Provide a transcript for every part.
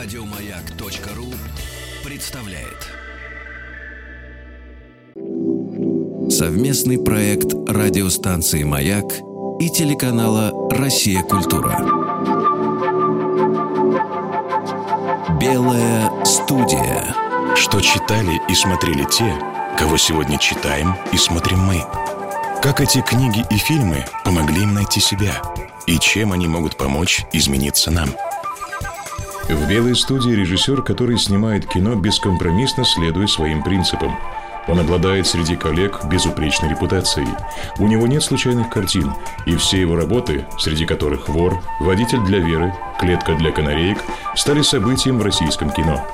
Радиомаяк.ру представляет совместный проект радиостанции Маяк и телеканала Россия Культура. Белая студия. Что читали и смотрели те, кого сегодня читаем и смотрим мы. Как эти книги и фильмы помогли им найти себя и чем они могут помочь измениться нам – в «Белой студии» режиссер, который снимает кино бескомпромиссно, следуя своим принципам. Он обладает среди коллег безупречной репутацией. У него нет случайных картин, и все его работы, среди которых «Вор», «Водитель для Веры», «Клетка для канареек», стали событием в российском кино.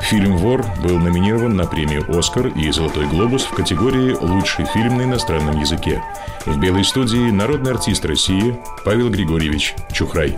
Фильм «Вор» был номинирован на премию «Оскар» и «Золотой глобус» в категории «Лучший фильм на иностранном языке». В «Белой студии» народный артист России Павел Григорьевич Чухрай.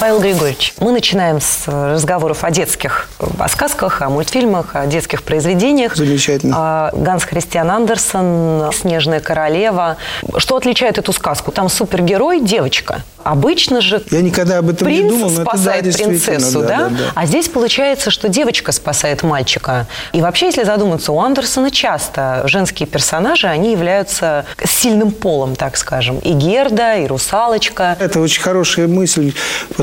Павел Григорьевич, мы начинаем с разговоров о детских, о сказках, о мультфильмах, о детских произведениях. Замечательно. А, Ганс Христиан Андерсон, «Снежная королева». Что отличает эту сказку? Там супергерой – девочка. Обычно же Я никогда об этом принц не думал, но спасает это, да, принцессу, да, да? да, да. А здесь получается, что девочка спасает мальчика. И вообще, если задуматься, у Андерсона часто женские персонажи, они являются сильным полом, так скажем. И Герда, и Русалочка. Это очень хорошая мысль,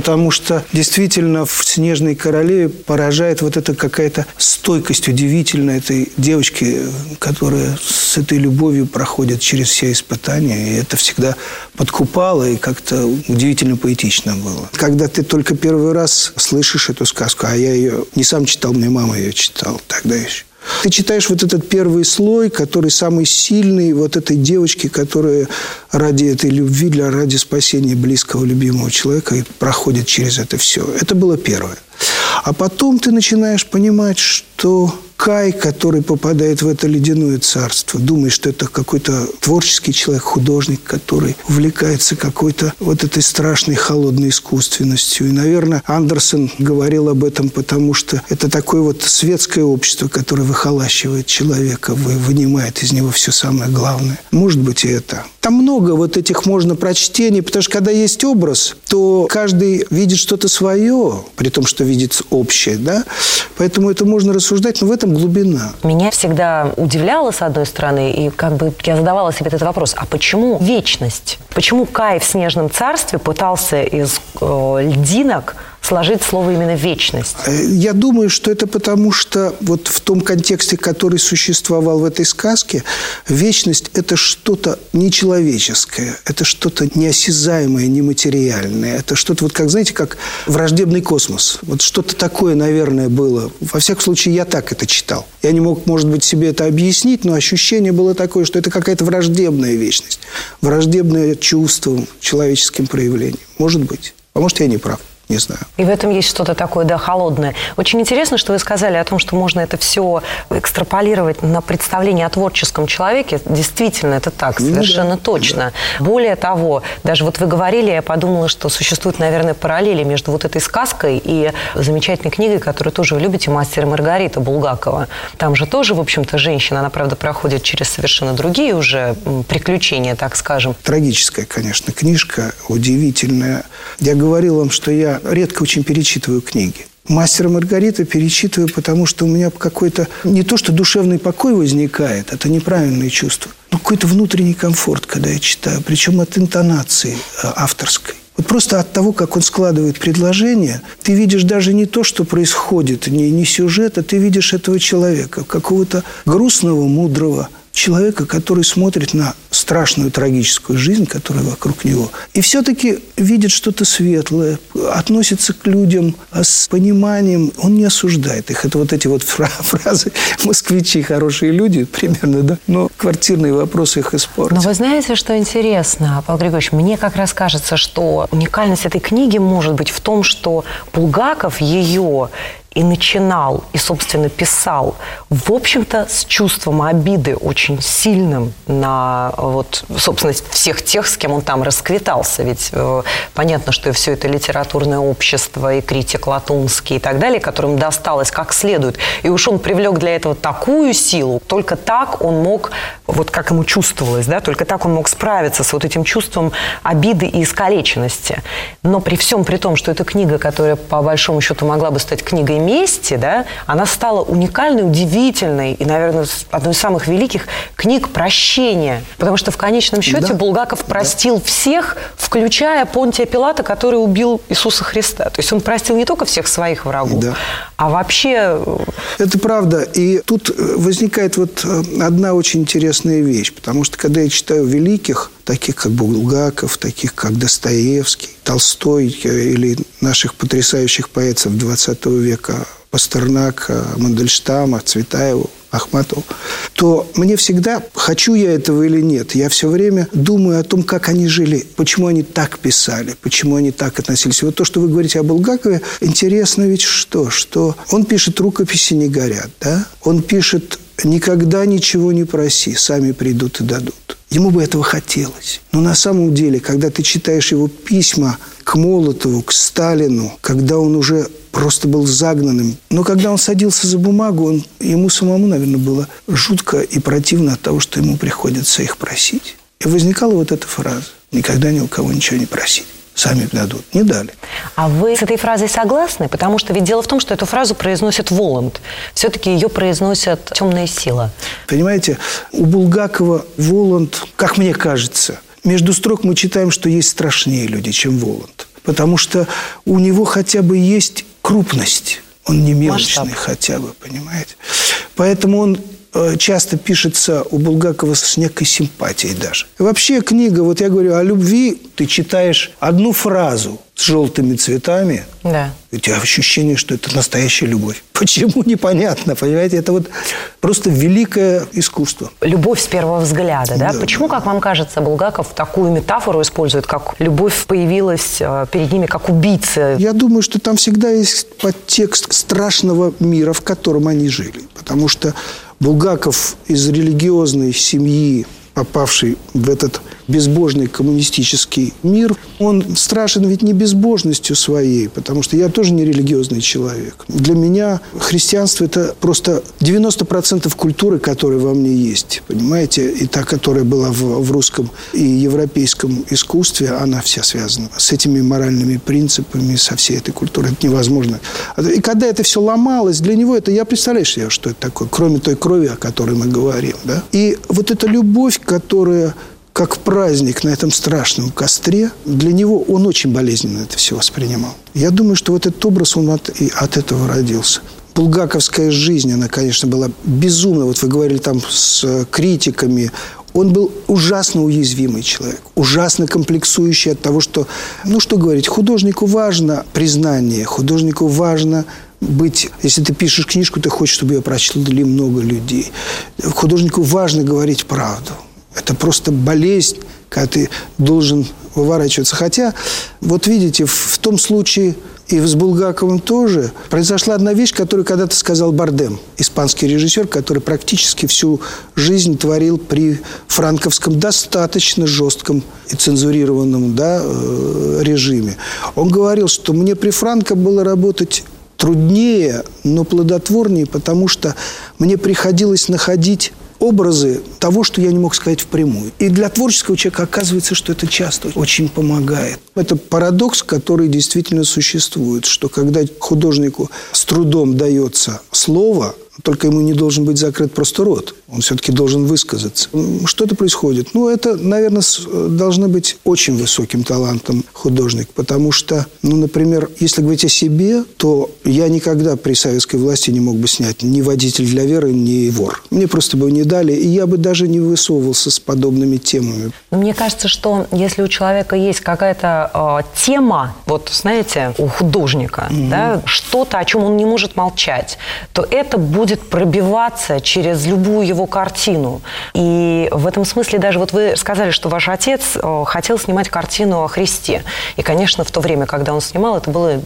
потому что действительно в «Снежной королеве» поражает вот эта какая-то стойкость удивительная этой девочки, которая с этой любовью проходит через все испытания. И это всегда подкупало и как-то удивительно поэтично было. Когда ты только первый раз слышишь эту сказку, а я ее не сам читал, мне мама ее читала тогда еще. Ты читаешь вот этот первый слой, который самый сильный, вот этой девочки, которая ради этой любви, для ради спасения близкого, любимого человека и проходит через это все. Это было первое. А потом ты начинаешь понимать, что Кай, который попадает в это ледяное царство, думает, что это какой-то творческий человек, художник, который увлекается какой-то вот этой страшной холодной искусственностью. И, наверное, Андерсон говорил об этом, потому что это такое вот светское общество, которое выхолащивает человека, вынимает из него все самое главное. Может быть, и это. Там много вот этих можно прочтений, потому что когда есть образ, то каждый видит что-то свое, при том, что видит общее, да? Поэтому это можно рассуждать, но в этом глубина. Меня всегда удивляло, с одной стороны, и как бы я задавала себе этот вопрос, а почему вечность? Почему Кай в Снежном царстве пытался из э, льдинок сложить слово именно «вечность»? Я думаю, что это потому, что вот в том контексте, который существовал в этой сказке, вечность – это что-то нечеловеческое, это что-то неосязаемое, нематериальное. Это что-то, вот как, знаете, как враждебный космос. Вот что-то такое, наверное, было. Во всяком случае, я так это читал. Я не мог, может быть, себе это объяснить, но ощущение было такое, что это какая-то враждебная вечность. Враждебное чувство человеческим проявлением. Может быть. А может, я не прав не знаю. И в этом есть что-то такое, да, холодное. Очень интересно, что вы сказали о том, что можно это все экстраполировать на представление о творческом человеке. Действительно, это так, совершенно ну, да, точно. Да. Более того, даже вот вы говорили, я подумала, что существует, наверное, параллели между вот этой сказкой и замечательной книгой, которую тоже вы любите, «Мастер и Маргарита» Булгакова. Там же тоже, в общем-то, женщина, она, правда, проходит через совершенно другие уже приключения, так скажем. Трагическая, конечно, книжка, удивительная. Я говорил вам, что я редко очень перечитываю книги. «Мастера Маргарита» перечитываю, потому что у меня какой-то... Не то, что душевный покой возникает, это неправильное чувство, но какой-то внутренний комфорт, когда я читаю, причем от интонации э, авторской. Вот просто от того, как он складывает предложение, ты видишь даже не то, что происходит, не, не сюжет, а ты видишь этого человека, какого-то грустного, мудрого, человека, который смотрит на страшную трагическую жизнь, которая вокруг него, и все-таки видит что-то светлое, относится к людям с пониманием, он не осуждает их. Это вот эти вот фразы «москвичи хорошие люди» примерно, да? Но квартирные вопросы их испортят. Но вы знаете, что интересно, Павел Григорьевич? Мне как раз кажется, что уникальность этой книги может быть в том, что Булгаков ее и начинал, и, собственно, писал, в общем-то, с чувством обиды очень сильным на, вот, собственно, всех тех, с кем он там расквитался. Ведь э, понятно, что все это литературное общество, и критик Латунский и так далее, которым досталось как следует. И уж он привлек для этого такую силу, только так он мог, вот как ему чувствовалось, да, только так он мог справиться с вот этим чувством обиды и искалеченности. Но при всем при том, что эта книга, которая по большому счету могла бы стать книгой мести, да, она стала уникальной, удивительной и, наверное, одной из самых великих книг прощения. Потому что в конечном счете да. Булгаков простил да. всех, включая Понтия Пилата, который убил Иисуса Христа. То есть он простил не только всех своих врагов, да. а вообще... Э, Это правда. И тут э, возникает вот э, одна очень интересная вещь. Потому что, когда я читаю великих, таких как Булгаков, таких как Достоевский, Толстой или наших потрясающих поэтов XX века Пастернака, Мандельштама, Цветаеву, Ахматову, то мне всегда, хочу я этого или нет, я все время думаю о том, как они жили, почему они так писали, почему они так относились. вот то, что вы говорите о Булгакове, интересно ведь что? Что он пишет «Рукописи не горят», да? Он пишет «Никогда ничего не проси, сами придут и дадут». Ему бы этого хотелось. Но на самом деле, когда ты читаешь его письма к Молотову, к Сталину, когда он уже просто был загнанным. Но когда он садился за бумагу, он, ему самому, наверное, было жутко и противно от того, что ему приходится их просить. И возникала вот эта фраза «никогда ни у кого ничего не просить» сами дадут. Не дали. А вы с этой фразой согласны? Потому что ведь дело в том, что эту фразу произносит Воланд. Все-таки ее произносят темная сила. Понимаете, у Булгакова Воланд, как мне кажется, между строк мы читаем, что есть страшнее люди, чем Воланд. Потому что у него хотя бы есть крупность. Он не мелочный Масштаб. хотя бы, понимаете? Поэтому он часто пишется у Булгакова с некой симпатией даже. вообще книга, вот я говорю, о любви ты читаешь одну фразу с желтыми цветами, да. у тебя ощущение, что это настоящая любовь. Почему, непонятно, понимаете? Это вот просто великое искусство. Любовь с первого взгляда, да? да Почему, как вам кажется, Булгаков такую метафору использует, как любовь появилась э, перед ними как убийца? Я думаю, что там всегда есть подтекст страшного мира, в котором они жили. Потому что Булгаков из религиозной семьи, попавший в этот безбожный коммунистический мир, он страшен ведь не безбожностью своей, потому что я тоже не религиозный человек. Для меня христианство – это просто 90% культуры, которая во мне есть, понимаете? И та, которая была в, в русском и европейском искусстве, она вся связана с этими моральными принципами, со всей этой культурой. Это невозможно. И когда это все ломалось, для него это, я представляю себе, что это такое, кроме той крови, о которой мы говорим. Да? И вот эта любовь, которая как праздник на этом страшном костре, для него он очень болезненно это все воспринимал. Я думаю, что вот этот образ, он от, и от этого родился. Булгаковская жизнь, она, конечно, была безумна. Вот вы говорили там с критиками. Он был ужасно уязвимый человек, ужасно комплексующий от того, что, ну что говорить, художнику важно признание, художнику важно быть, если ты пишешь книжку, ты хочешь, чтобы ее прочли много людей. Художнику важно говорить правду. Это просто болезнь, когда ты должен выворачиваться. Хотя, вот видите, в, том случае и с Булгаковым тоже произошла одна вещь, которую когда-то сказал Бардем, испанский режиссер, который практически всю жизнь творил при франковском достаточно жестком и цензурированном да, э, режиме. Он говорил, что мне при Франко было работать труднее, но плодотворнее, потому что мне приходилось находить образы того, что я не мог сказать впрямую. И для творческого человека оказывается, что это часто очень помогает. Это парадокс, который действительно существует, что когда художнику с трудом дается слово – только ему не должен быть закрыт просто рот. Он все-таки должен высказаться. Что это происходит? Ну, это, наверное, должно быть очень высоким талантом художник. Потому что, ну, например, если говорить о себе, то я никогда при советской власти не мог бы снять ни водитель для веры, ни вор. Мне просто бы не дали, и я бы даже не высовывался с подобными темами. Мне кажется, что если у человека есть какая-то э, тема, вот, знаете, у художника, угу. да, что-то, о чем он не может молчать, то это будет будет пробиваться через любую его картину. И в этом смысле даже вот вы сказали, что ваш отец э, хотел снимать картину о Христе. И, конечно, в то время, когда он снимал, это было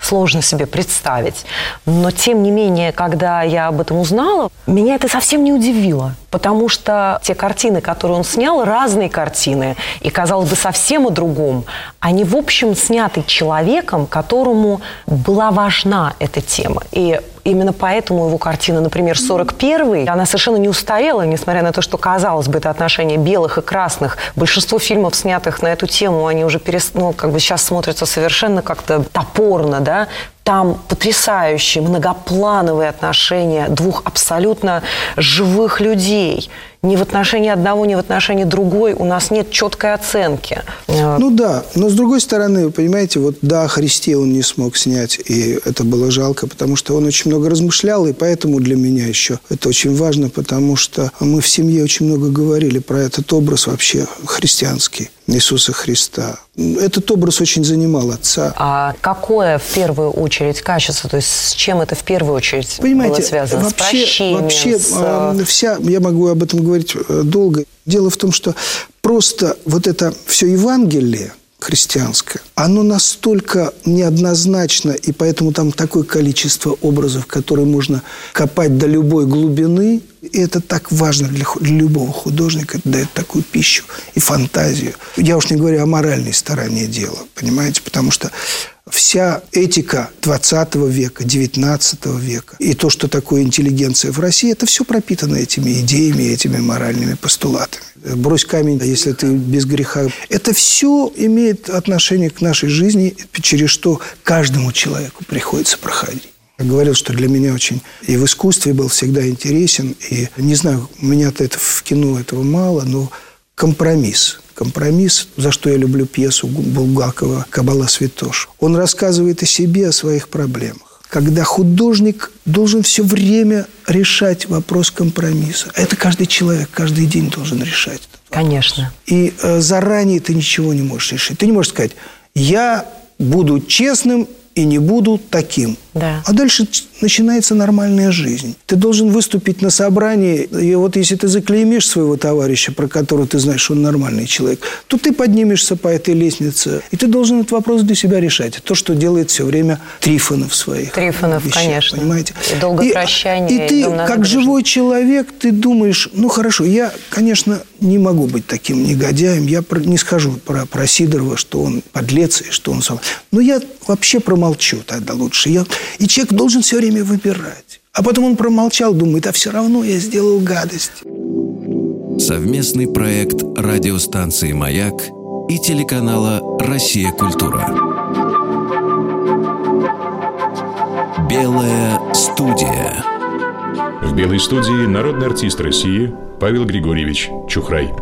сложно себе представить. Но, тем не менее, когда я об этом узнала, меня это совсем не удивило. Потому что те картины, которые он снял, разные картины, и, казалось бы, совсем о другом, они, в общем, сняты человеком, которому была важна эта тема. И именно поэтому его картина, например, 41 она совершенно не устарела, несмотря на то, что, казалось бы, это отношение белых и красных. Большинство фильмов, снятых на эту тему, они уже перес... ну, как бы сейчас смотрятся совершенно как-то топорно, да, там потрясающие многоплановые отношения двух абсолютно живых людей. Ни в отношении одного, ни в отношении другой у нас нет четкой оценки. Ну да, но с другой стороны, вы понимаете, вот да, Христе он не смог снять, и это было жалко, потому что он очень много размышлял, и поэтому для меня еще это очень важно, потому что мы в семье очень много говорили про этот образ вообще христианский. Иисуса Христа. Этот образ очень занимал отца. А какое в первую очередь качество? То есть с чем это в первую очередь Понимаете, было связано? Вообще, с прощением? вообще с... э, вся, я могу об этом говорить э, долго. Дело в том, что просто вот это все Евангелие, христианское, оно настолько неоднозначно, и поэтому там такое количество образов, которые можно копать до любой глубины, и это так важно для, для любого художника, это дает такую пищу и фантазию. Я уж не говорю о моральной стороне дела, понимаете, потому что вся этика 20 века, 19 века и то, что такое интеллигенция в России, это все пропитано этими идеями, этими моральными постулатами. Брось камень, если ты без греха. Это все имеет отношение к нашей жизни, через что каждому человеку приходится проходить. Я говорил, что для меня очень и в искусстве был всегда интересен. И не знаю, у меня-то это в кино этого мало, но компромисс. Компромисс, за что я люблю пьесу Булгакова «Кабала Святош». Он рассказывает о себе, о своих проблемах. Когда художник должен все время решать вопрос компромисса. Это каждый человек каждый день должен решать. Конечно. И э, заранее ты ничего не можешь решить. Ты не можешь сказать, я буду честным и не буду таким. Да. А дальше начинается нормальная жизнь. Ты должен выступить на собрании, и вот если ты заклеймишь своего товарища, про которого ты знаешь, что он нормальный человек, то ты поднимешься по этой лестнице, и ты должен этот вопрос для себя решать. То, что делает все время Трифонов своих Трифонов, вещах, конечно. Понимаете? И долгое прощание, И, и ты, на как живой человек, ты думаешь, ну хорошо, я, конечно, не могу быть таким негодяем, я про- не скажу про, про Сидорова, что он подлец и что он сам. Но я вообще промолчу тогда лучше. Я... И человек должен все время выбирать. А потом он промолчал, думает, а все равно я сделал гадость. Совместный проект радиостанции «Маяк» и телеканала «Россия. Культура». Белая студия. В «Белой студии» народный артист России Павел Григорьевич Чухрай.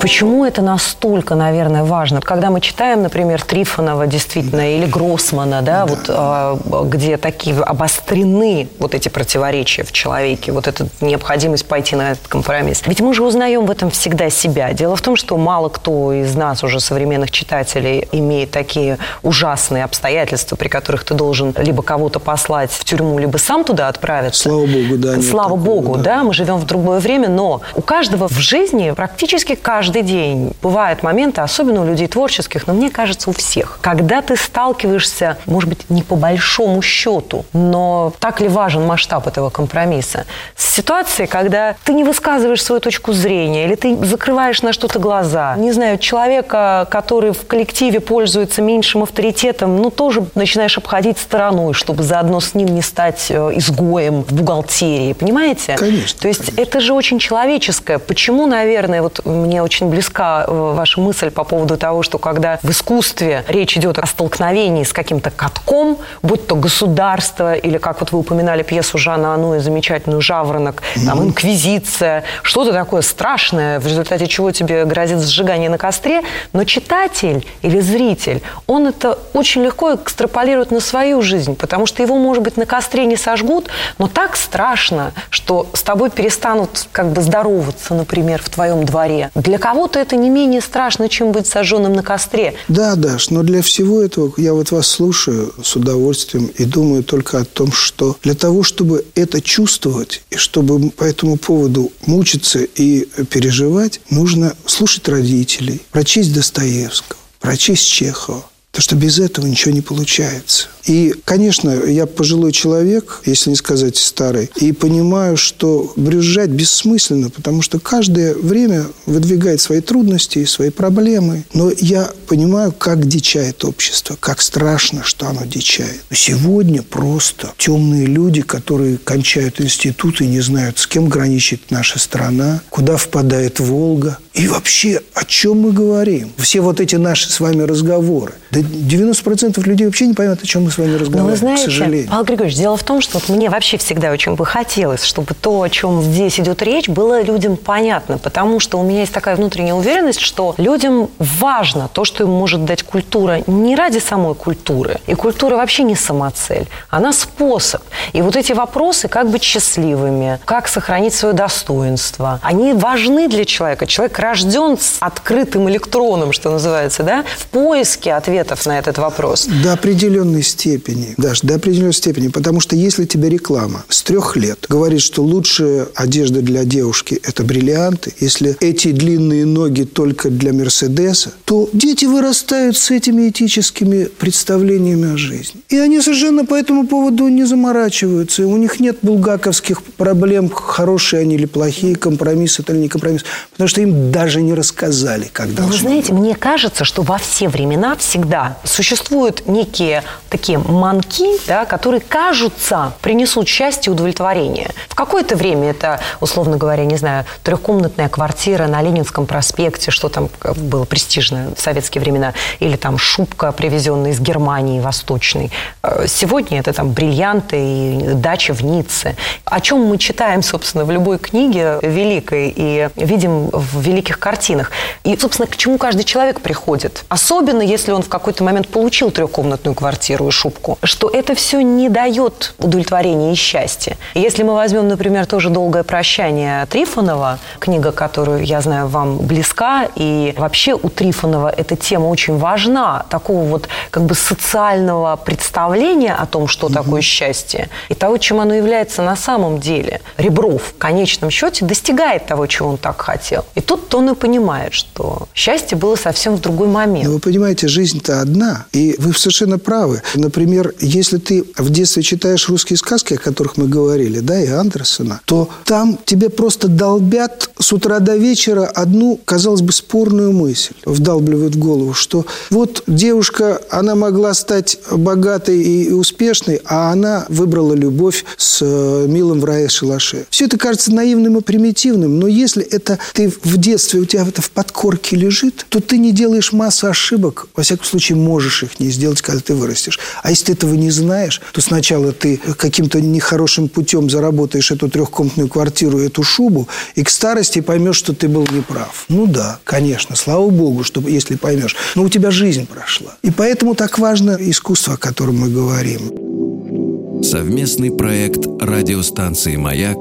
Почему это настолько, наверное, важно? Когда мы читаем, например, Трифонова действительно или Гроссмана, да, вот а, где такие обострены вот эти противоречия в человеке, вот эта необходимость пойти на этот компромисс. Ведь мы же узнаем в этом всегда себя. Дело в том, что мало кто из нас, уже современных читателей, имеет такие ужасные обстоятельства, при которых ты должен либо кого-то послать в тюрьму, либо сам туда отправиться. Слава богу, да. Слава такого, богу, да. да, мы живем в другое время, но у каждого в жизни практически каждый день бывают моменты, особенно у людей творческих, но мне кажется, у всех, когда ты сталкиваешься, может быть, не по большому счету, но так ли важен масштаб этого компромисса, с ситуацией, когда ты не высказываешь свою точку зрения, или ты закрываешь на что-то глаза. Не знаю, человека, который в коллективе пользуется меньшим авторитетом, ну, тоже начинаешь обходить стороной, чтобы заодно с ним не стать э, изгоем в бухгалтерии, понимаете? Конечно, То есть это же очень человеческое. Почему, наверное, вот мне очень близка э, ваша мысль по поводу того, что когда в искусстве речь идет о столкновении с каким-то катком, будь то государство или, как вот вы упоминали пьесу Жана Ану замечательную «Жаворонок», там «Инквизиция», что-то такое страшное, в результате чего тебе грозит сжигание на костре, но читатель или зритель, он это очень легко экстраполирует на свою жизнь, потому что его, может быть, на костре не сожгут, но так страшно, что с тобой перестанут как бы здороваться, например, в твоем дворе. Для кого-то это не менее страшно, чем быть сожженным на костре. Да, Даш, но для всего этого я вот вас слушаю с удовольствием и думаю только о том, что для того, чтобы это чувствовать, и чтобы по этому поводу мучиться и переживать, нужно слушать родителей, прочесть Достоевского, прочесть Чехова. Потому что без этого ничего не получается. И, конечно, я пожилой человек, если не сказать старый, и понимаю, что брюзжать бессмысленно, потому что каждое время выдвигает свои трудности и свои проблемы. Но я понимаю, как дичает общество, как страшно, что оно дичает. Сегодня просто темные люди, которые кончают институты, не знают, с кем граничит наша страна, куда впадает Волга. И вообще, о чем мы говорим? Все вот эти наши с вами разговоры. Да 90% людей вообще не поймут, о чем мы с вами разговариваем, Но вы знаете, к сожалению. Павел Григорьевич, дело в том, что вот мне вообще всегда очень бы хотелось, чтобы то, о чем здесь идет речь, было людям понятно, потому что у меня есть такая внутренняя уверенность, что людям важно то, что им может дать культура не ради самой культуры. И культура вообще не самоцель, она способ. И вот эти вопросы, как быть счастливыми, как сохранить свое достоинство, они важны для человека. Человек рожден с открытым электроном, что называется, да, в поиске ответов на этот вопрос. До определенной степени, даже до определенной степени. Потому что если тебе реклама с трех лет говорит, что лучшая одежда для девушки – это бриллианты, если эти длинные ноги только для Мерседеса, то дети вырастают с этими этическими представлениями о жизни. И они совершенно по этому поводу не заморачиваются. У них нет булгаковских проблем, хорошие они или плохие, компромисс это или не компромисс. Потому что им даже не рассказали, как должно вы знаете, мне кажется, что во все времена всегда существуют некие такие манки, да, которые, кажутся, принесут счастье и удовлетворение. В какое-то время это, условно говоря, не знаю, трехкомнатная квартира на Ленинском проспекте, что там было престижно в советские времена, или там шубка, привезенная из Германии восточной. Э, Сегодня это там бриллианты и дача в Ницце. О чем мы читаем, собственно, в любой книге великой и видим в великих картинах. И, собственно, к чему каждый человек приходит. Особенно, если он в какой-то момент получил трехкомнатную квартиру и шубку, что это все не дает удовлетворения и счастья. Если мы возьмем, например, тоже «Долгое прощание» Трифонова, книга, которую, я знаю, вам близка, и вообще у Трифонова эта тема очень важна, такого вот как бы социального представления о том, что такое счастье, и того, чем оно является на самом деле. Ребров в конечном счете достигает того, чего он так хотел. И тут он и понимает, что счастье было совсем в другой момент. Но вы понимаете, жизнь-то одна, и вы совершенно правы. Например, если ты в детстве читаешь русские сказки, о которых мы говорили, да, и Андерсона, то там тебе просто долбят с утра до вечера одну, казалось бы, спорную мысль, вдалбливают в голову, что вот девушка, она могла стать богатой и успешной, а она выбрала любовь с э, милым в рае шалаше. Все это кажется наивным и примитивным, но если это ты в детстве, у тебя это в подкорке лежит, то ты не делаешь массу ошибок, во всяком случае можешь их не сделать, когда ты вырастешь. А если ты этого не знаешь, то сначала ты каким-то нехорошим путем заработаешь эту трехкомнатную квартиру, эту шубу, и к старости поймешь, что ты был неправ. Ну да, конечно, слава богу, что если поймешь. Но у тебя жизнь прошла. И поэтому так важно искусство, о котором мы говорим. Совместный проект радиостанции «Маяк»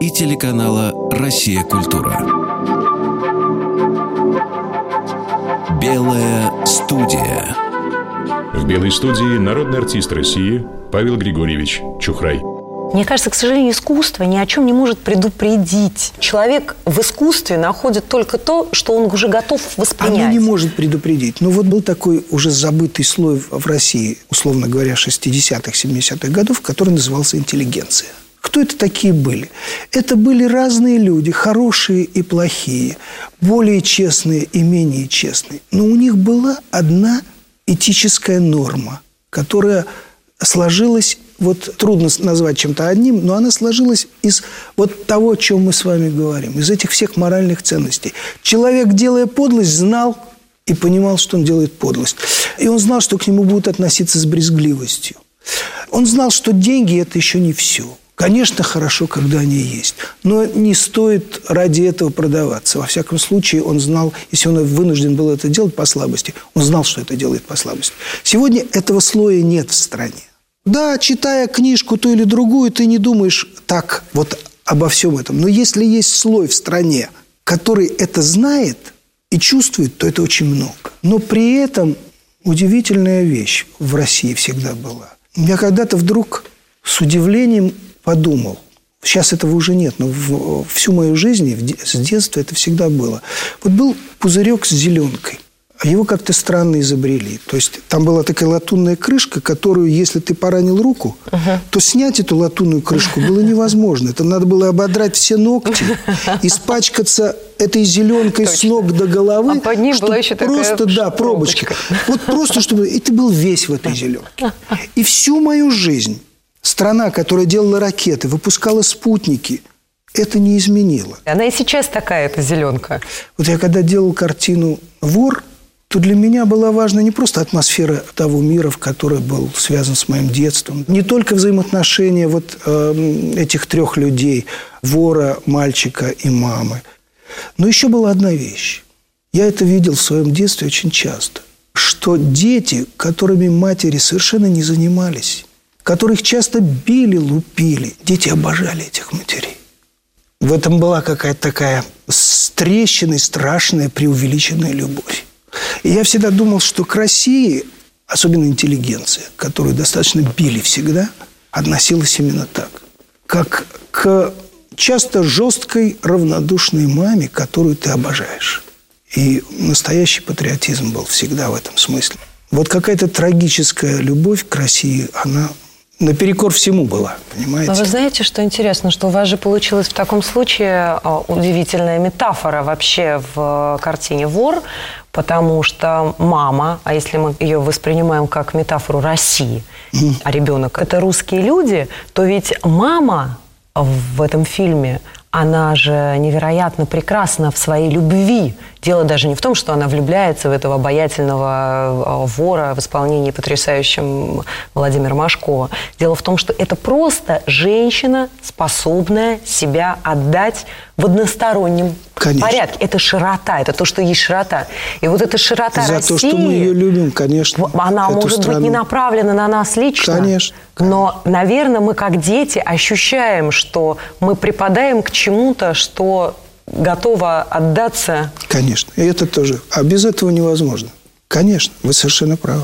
и телеканала «Россия. Культура». Белая студия. В «Белой студии» народный артист России Павел Григорьевич Чухрай. Мне кажется, к сожалению, искусство ни о чем не может предупредить. Человек в искусстве находит только то, что он уже готов воспринять. Оно не может предупредить. Ну, вот был такой уже забытый слой в России, условно говоря, 60-х, 70-х годов, который назывался интеллигенция. Кто это такие были? Это были разные люди, хорошие и плохие, более честные и менее честные. Но у них была одна этическая норма, которая сложилась, вот трудно назвать чем-то одним, но она сложилась из вот того, о чем мы с вами говорим, из этих всех моральных ценностей. Человек, делая подлость, знал и понимал, что он делает подлость. И он знал, что к нему будут относиться с брезгливостью. Он знал, что деньги – это еще не все. Конечно, хорошо, когда они есть, но не стоит ради этого продаваться. Во всяком случае, он знал, если он вынужден был это делать по слабости, он знал, что это делает по слабости. Сегодня этого слоя нет в стране. Да, читая книжку ту или другую, ты не думаешь так вот обо всем этом. Но если есть слой в стране, который это знает, и чувствует, то это очень много. Но при этом удивительная вещь в России всегда была. Я когда-то вдруг с удивлением подумал, сейчас этого уже нет, но в, всю мою жизнь, с детства это всегда было. Вот был пузырек с зеленкой. А его как-то странно изобрели. То есть там была такая латунная крышка, которую, если ты поранил руку, uh-huh. то снять эту латунную крышку было невозможно. Это надо было ободрать все ногти, испачкаться этой зеленкой с ног до головы. А под ней была еще просто, такая да, пробочка. Вот просто, чтобы... И ты был весь в этой зеленке. И всю мою жизнь страна, которая делала ракеты, выпускала спутники, это не изменило. Она и сейчас такая, эта зеленка. Вот я когда делал картину «Вор», то для меня была важна не просто атмосфера того мира, в который был связан с моим детством, не только взаимоотношения вот э, этих трех людей, вора, мальчика и мамы, но еще была одна вещь. Я это видел в своем детстве очень часто, что дети, которыми матери совершенно не занимались, которых часто били, лупили, дети обожали этих матерей. В этом была какая-то такая с трещиной страшная преувеличенная любовь. И я всегда думал, что к России, особенно интеллигенция, которую достаточно били всегда, относилась именно так. Как к часто жесткой, равнодушной маме, которую ты обожаешь. И настоящий патриотизм был всегда в этом смысле. Вот какая-то трагическая любовь к России, она наперекор всему была, понимаете? Но вы знаете, что интересно, что у вас же получилась в таком случае а, удивительная метафора вообще в картине «Вор», потому что мама, а если мы ее воспринимаем как метафору России, а ребенок – это русские люди, то ведь мама в этом фильме она же невероятно прекрасна в своей любви. Дело даже не в том, что она влюбляется в этого обаятельного э, вора в исполнении потрясающим Владимира Машкова. Дело в том, что это просто женщина, способная себя отдать в одностороннем конечно. порядке. Это широта, это то, что есть широта. И вот эта широта За России... то, что мы ее любим, конечно. Она может страну. быть не направлена на нас лично. Конечно. Но, наверное, мы как дети ощущаем, что мы припадаем к чему-то, что готово отдаться. Конечно. И это тоже. А без этого невозможно. Конечно, вы совершенно правы.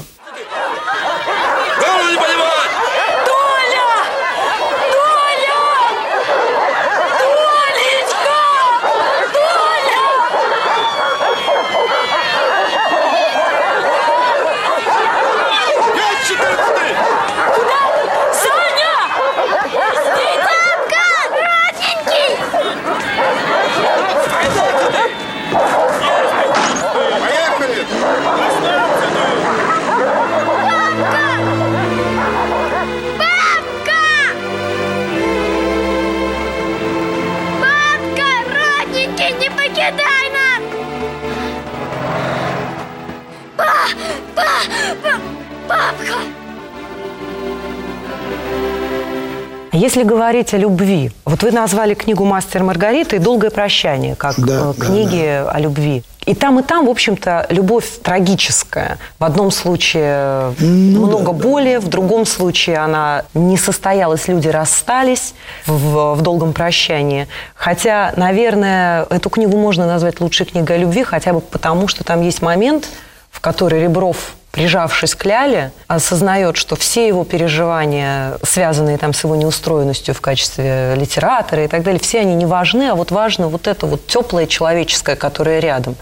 Если говорить о любви, вот вы назвали книгу «Мастер Маргарита» и «Долгое прощание» как да, книги да, да. о любви. И там, и там, в общем-то, любовь трагическая. В одном случае ну, много да, боли, да. в другом случае она не состоялась, люди расстались в, в долгом прощании. Хотя, наверное, эту книгу можно назвать лучшей книгой о любви, хотя бы потому, что там есть момент, в который Ребров прижавшись к Ляле, осознает, что все его переживания, связанные там с его неустроенностью в качестве литератора и так далее, все они не важны, а вот важно вот это вот теплое человеческое, которое рядом.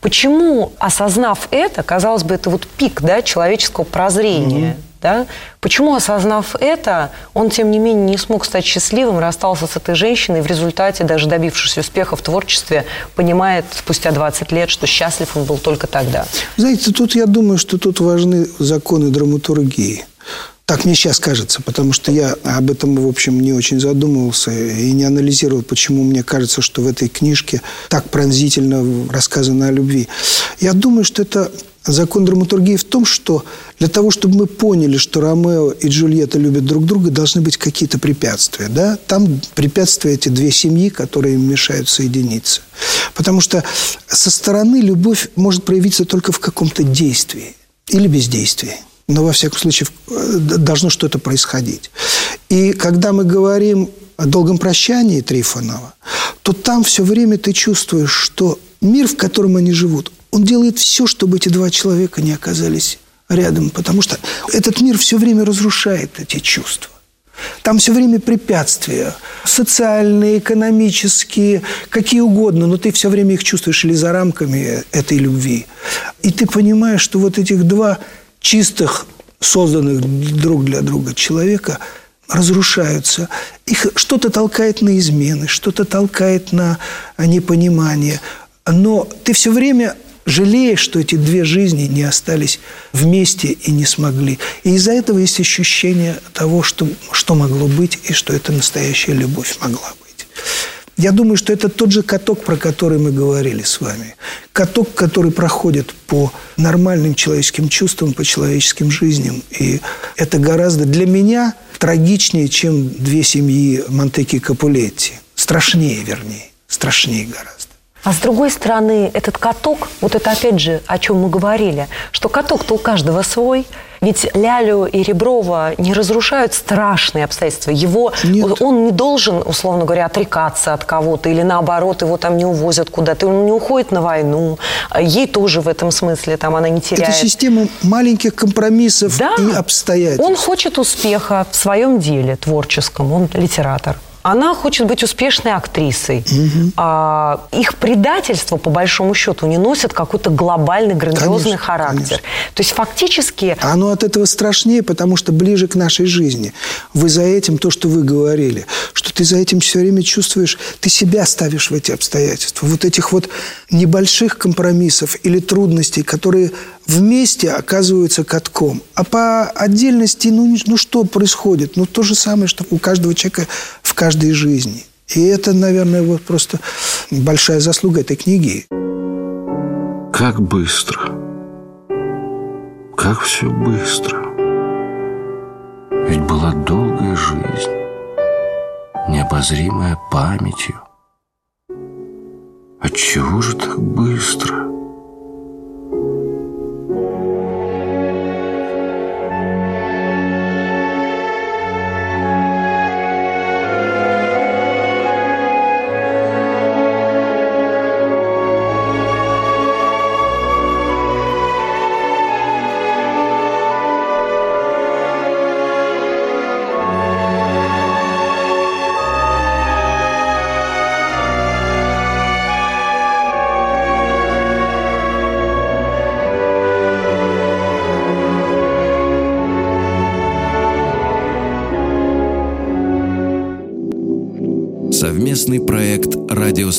Почему, осознав это, казалось бы, это вот пик да, человеческого прозрения, mm-hmm да? Почему, осознав это, он, тем не менее, не смог стать счастливым, расстался с этой женщиной, и в результате, даже добившись успеха в творчестве, понимает спустя 20 лет, что счастлив он был только тогда? Знаете, тут я думаю, что тут важны законы драматургии. Так мне сейчас кажется, потому что я об этом, в общем, не очень задумывался и не анализировал, почему мне кажется, что в этой книжке так пронзительно рассказано о любви. Я думаю, что это Закон драматургии в том, что для того, чтобы мы поняли, что Ромео и Джульетта любят друг друга, должны быть какие-то препятствия. Да? Там препятствия эти две семьи, которые им мешают соединиться. Потому что со стороны любовь может проявиться только в каком-то действии или бездействии. Но, во всяком случае, э, должно что-то происходить. И когда мы говорим о долгом прощании Трифонова, то там все время ты чувствуешь, что мир, в котором они живут, он делает все, чтобы эти два человека не оказались рядом, потому что этот мир все время разрушает эти чувства. Там все время препятствия. Социальные, экономические, какие угодно. Но ты все время их чувствуешь или за рамками этой любви. И ты понимаешь, что вот этих два чистых, созданных друг для друга человека разрушаются. Их что-то толкает на измены, что-то толкает на непонимание. Но ты все время жалеешь, что эти две жизни не остались вместе и не смогли. И из-за этого есть ощущение того, что, что могло быть, и что это настоящая любовь могла быть. Я думаю, что это тот же каток, про который мы говорили с вами. Каток, который проходит по нормальным человеческим чувствам, по человеческим жизням. И это гораздо для меня трагичнее, чем две семьи Монтеки Капулетти. Страшнее, вернее. Страшнее гораздо. А с другой стороны, этот каток, вот это опять же, о чем мы говорили, что каток-то у каждого свой. Ведь Лялю и Реброва не разрушают страшные обстоятельства. Его, Нет. он не должен, условно говоря, отрекаться от кого-то или наоборот его там не увозят куда-то. Он не уходит на войну. Ей тоже в этом смысле там она не теряет. Это система маленьких компромиссов да. и обстоятельств. Он хочет успеха в своем деле творческом. Он литератор. Она хочет быть успешной актрисой. Угу. А, их предательство, по большому счету, не носит какой-то глобальный, грандиозный конечно, характер. Конечно. То есть фактически... Оно от этого страшнее, потому что ближе к нашей жизни. Вы за этим, то, что вы говорили, что ты за этим все время чувствуешь, ты себя ставишь в эти обстоятельства. Вот этих вот небольших компромиссов или трудностей, которые вместе оказываются катком. А по отдельности, ну, ну что происходит? Ну, то же самое, что у каждого человека в каждой жизни. И это, наверное, вот просто большая заслуга этой книги. Как быстро. Как все быстро. Ведь была долгая жизнь, необозримая памятью. Отчего же так быстро?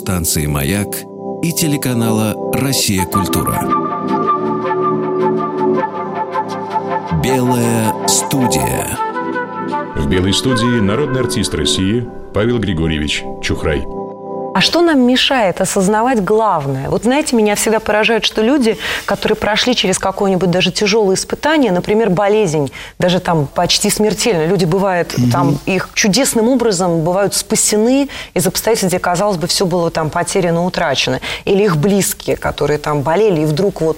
Радиостанции «Маяк» и телеканала «Россия. Культура». Белая студия. В «Белой студии» народный артист России Павел Григорьевич Чухрай. А что нам мешает осознавать главное? Вот знаете, меня всегда поражает, что люди, которые прошли через какое-нибудь даже тяжелое испытание, например, болезнь, даже там почти смертельно, люди бывают mm там, их чудесным образом бывают спасены из обстоятельств, где, казалось бы, все было там потеряно, утрачено. Или их близкие, которые там болели, и вдруг вот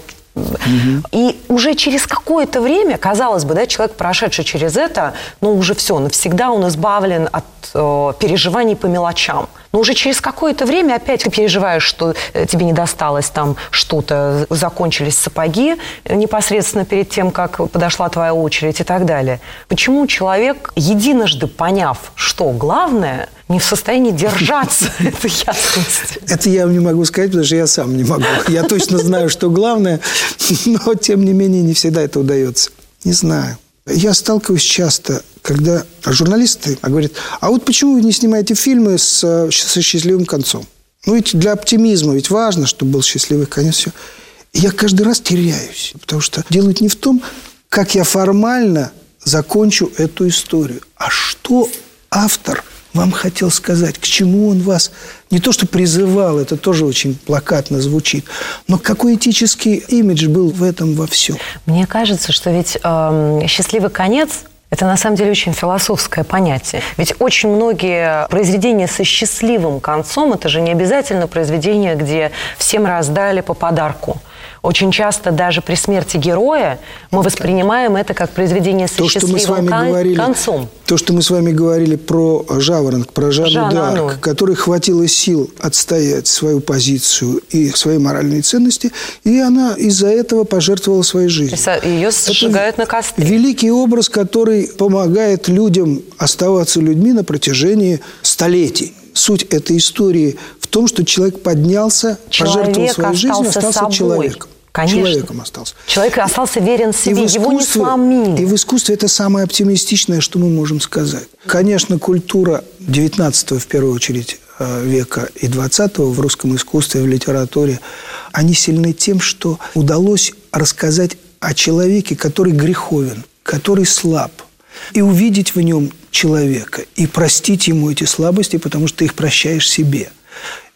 и уже через какое-то время, казалось бы, да, человек, прошедший через это, ну, уже все, навсегда он избавлен от э, переживаний по мелочам. Но уже через какое-то время опять ты переживаешь, что э, тебе не досталось там что-то, закончились сапоги непосредственно перед тем, как подошла твоя очередь и так далее. Почему человек, единожды поняв, что главное, не в состоянии держаться этой ясности? Это я не могу сказать, потому что я сам не могу. Я точно знаю, что главное, но тем не менее не всегда это удается. Не знаю. Я сталкиваюсь часто, когда журналисты говорят, а вот почему вы не снимаете фильмы с, со счастливым концом? Ну, ведь для оптимизма ведь важно, чтобы был счастливый конец. Все. Я каждый раз теряюсь, потому что делают не в том, как я формально закончу эту историю, а что автор – вам хотел сказать, к чему он вас не то что призывал, это тоже очень плакатно звучит, но какой этический имидж был в этом во всем? Мне кажется, что ведь э, счастливый конец это на самом деле очень философское понятие. Ведь очень многие произведения со счастливым концом, это же не обязательно произведения, где всем раздали по подарку. Очень часто даже при смерти героя мы воспринимаем это как произведение с То, что мы с вами кон- говорили, концом. то, что мы с вами говорили про Жаворонок, про Жанну Д'Арк, Ану. которой хватило сил отстоять свою позицию и свои моральные ценности, и она из-за этого пожертвовала своей жизнью. Ее сжигают на костре. Великий образ, который помогает людям оставаться людьми на протяжении столетий. Суть этой истории в том, что человек поднялся, пожертвовал Человек своей жизнью, остался остался собой. человеком. Конечно. Человеком остался. Человек остался верен себе, в его не сломили. И в искусстве это самое оптимистичное, что мы можем сказать. Конечно, культура 19 в первую очередь э, века и 20 в русском искусстве, в литературе, они сильны тем, что удалось рассказать о человеке, который греховен, который слаб, и увидеть в нем человека, и простить ему эти слабости, потому что ты их прощаешь себе.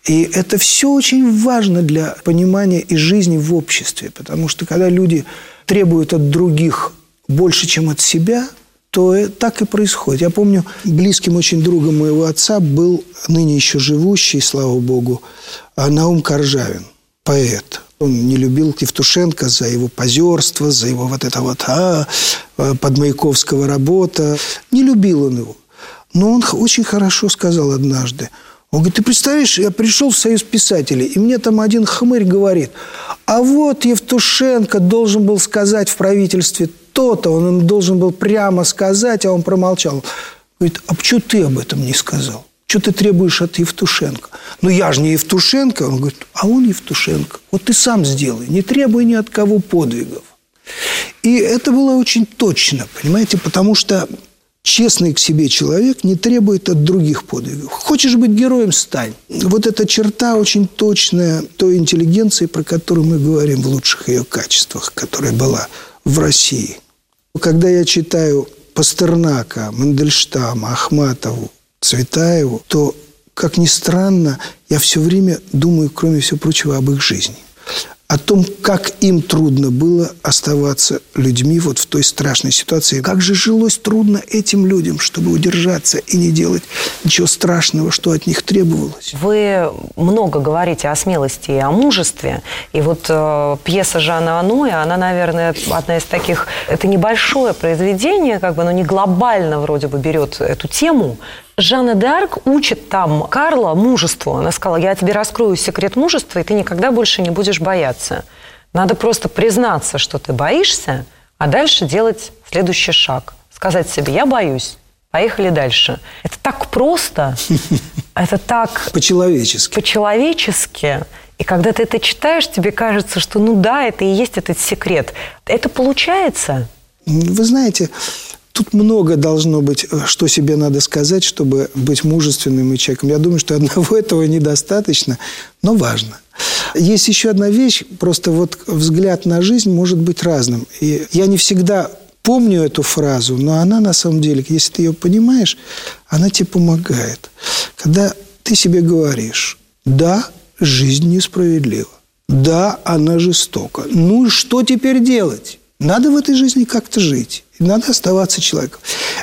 И это все очень важно для понимания и жизни в обществе, потому что когда люди требуют от других больше, чем от себя, то э, так и происходит. Я помню, близким очень другом моего отца был ныне еще живущий, слава богу, а, Наум Коржавин, поэт. Он не любил Евтушенко за его позерство, за его вот это вот а, а, подмаяковского работа. Не любил он его. Но он очень хорошо сказал однажды. Он говорит, ты представляешь, я пришел в Союз писателей, и мне там один хмырь говорит, а вот Евтушенко должен был сказать в правительстве то-то, он должен был прямо сказать, а он промолчал. Говорит, а почему ты об этом не сказал? Что ты требуешь от Евтушенко? Ну, я же не Евтушенко. Он говорит, а он Евтушенко. Вот ты сам сделай, не требуй ни от кого подвигов. И это было очень точно, понимаете, потому что честный к себе человек не требует от других подвигов. Хочешь быть героем – стань. Вот эта черта очень точная той интеллигенции, про которую мы говорим в лучших ее качествах, которая была в России. Когда я читаю Пастернака, Мандельштама, Ахматову, Цветаеву, то, как ни странно, я все время думаю, кроме всего прочего, об их жизни о том, как им трудно было оставаться людьми вот в той страшной ситуации. Как же жилось трудно этим людям, чтобы удержаться и не делать ничего страшного, что от них требовалось. Вы много говорите о смелости и о мужестве. И вот э, пьеса Жана Аноя, она, наверное, одна из таких... Это небольшое произведение, как бы, но не глобально вроде бы берет эту тему. Жанна Д'Арк учит там Карла мужеству. Она сказала, я тебе раскрою секрет мужества, и ты никогда больше не будешь бояться. Надо просто признаться, что ты боишься, а дальше делать следующий шаг. Сказать себе, я боюсь, поехали дальше. Это так просто, это так По-человечески. по-человечески. И когда ты это читаешь, тебе кажется, что ну да, это и есть этот секрет. Это получается. Вы знаете, тут много должно быть, э, что себе надо сказать, чтобы быть мужественным и человеком. Я думаю, что одного этого недостаточно, но важно. Есть еще одна вещь, просто вот взгляд на жизнь может быть разным. И я не всегда помню эту фразу, но она на самом деле, если ты ее понимаешь, она тебе помогает. Когда ты себе говоришь, да, жизнь несправедлива, да, она жестока. Ну и что теперь делать? Надо в этой жизни как-то жить. Надо оставаться человеком.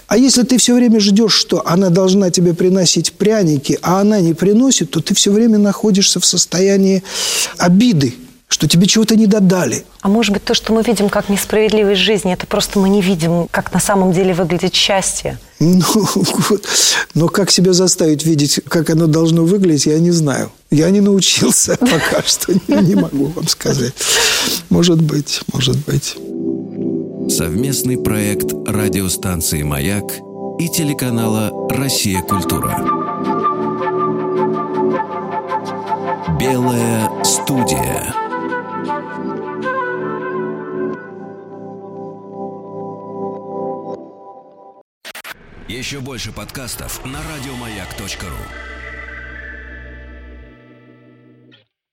А если ты все время ждешь, что она должна тебе приносить пряники, а она не приносит, то ты все время находишься в состоянии обиды, что тебе чего-то не додали. А может быть, то, что мы видим как несправедливость жизни, это просто мы не видим, как на самом деле выглядит счастье. Ну, вот. Но как себя заставить видеть, как оно должно выглядеть, я не знаю. Я не научился пока что, не могу вам сказать. Может быть, может быть. Совместный проект радиостанции «Маяк» и телеканала «Россия. Культура». Белая студия. Еще больше подкастов на радиомаяк.ру.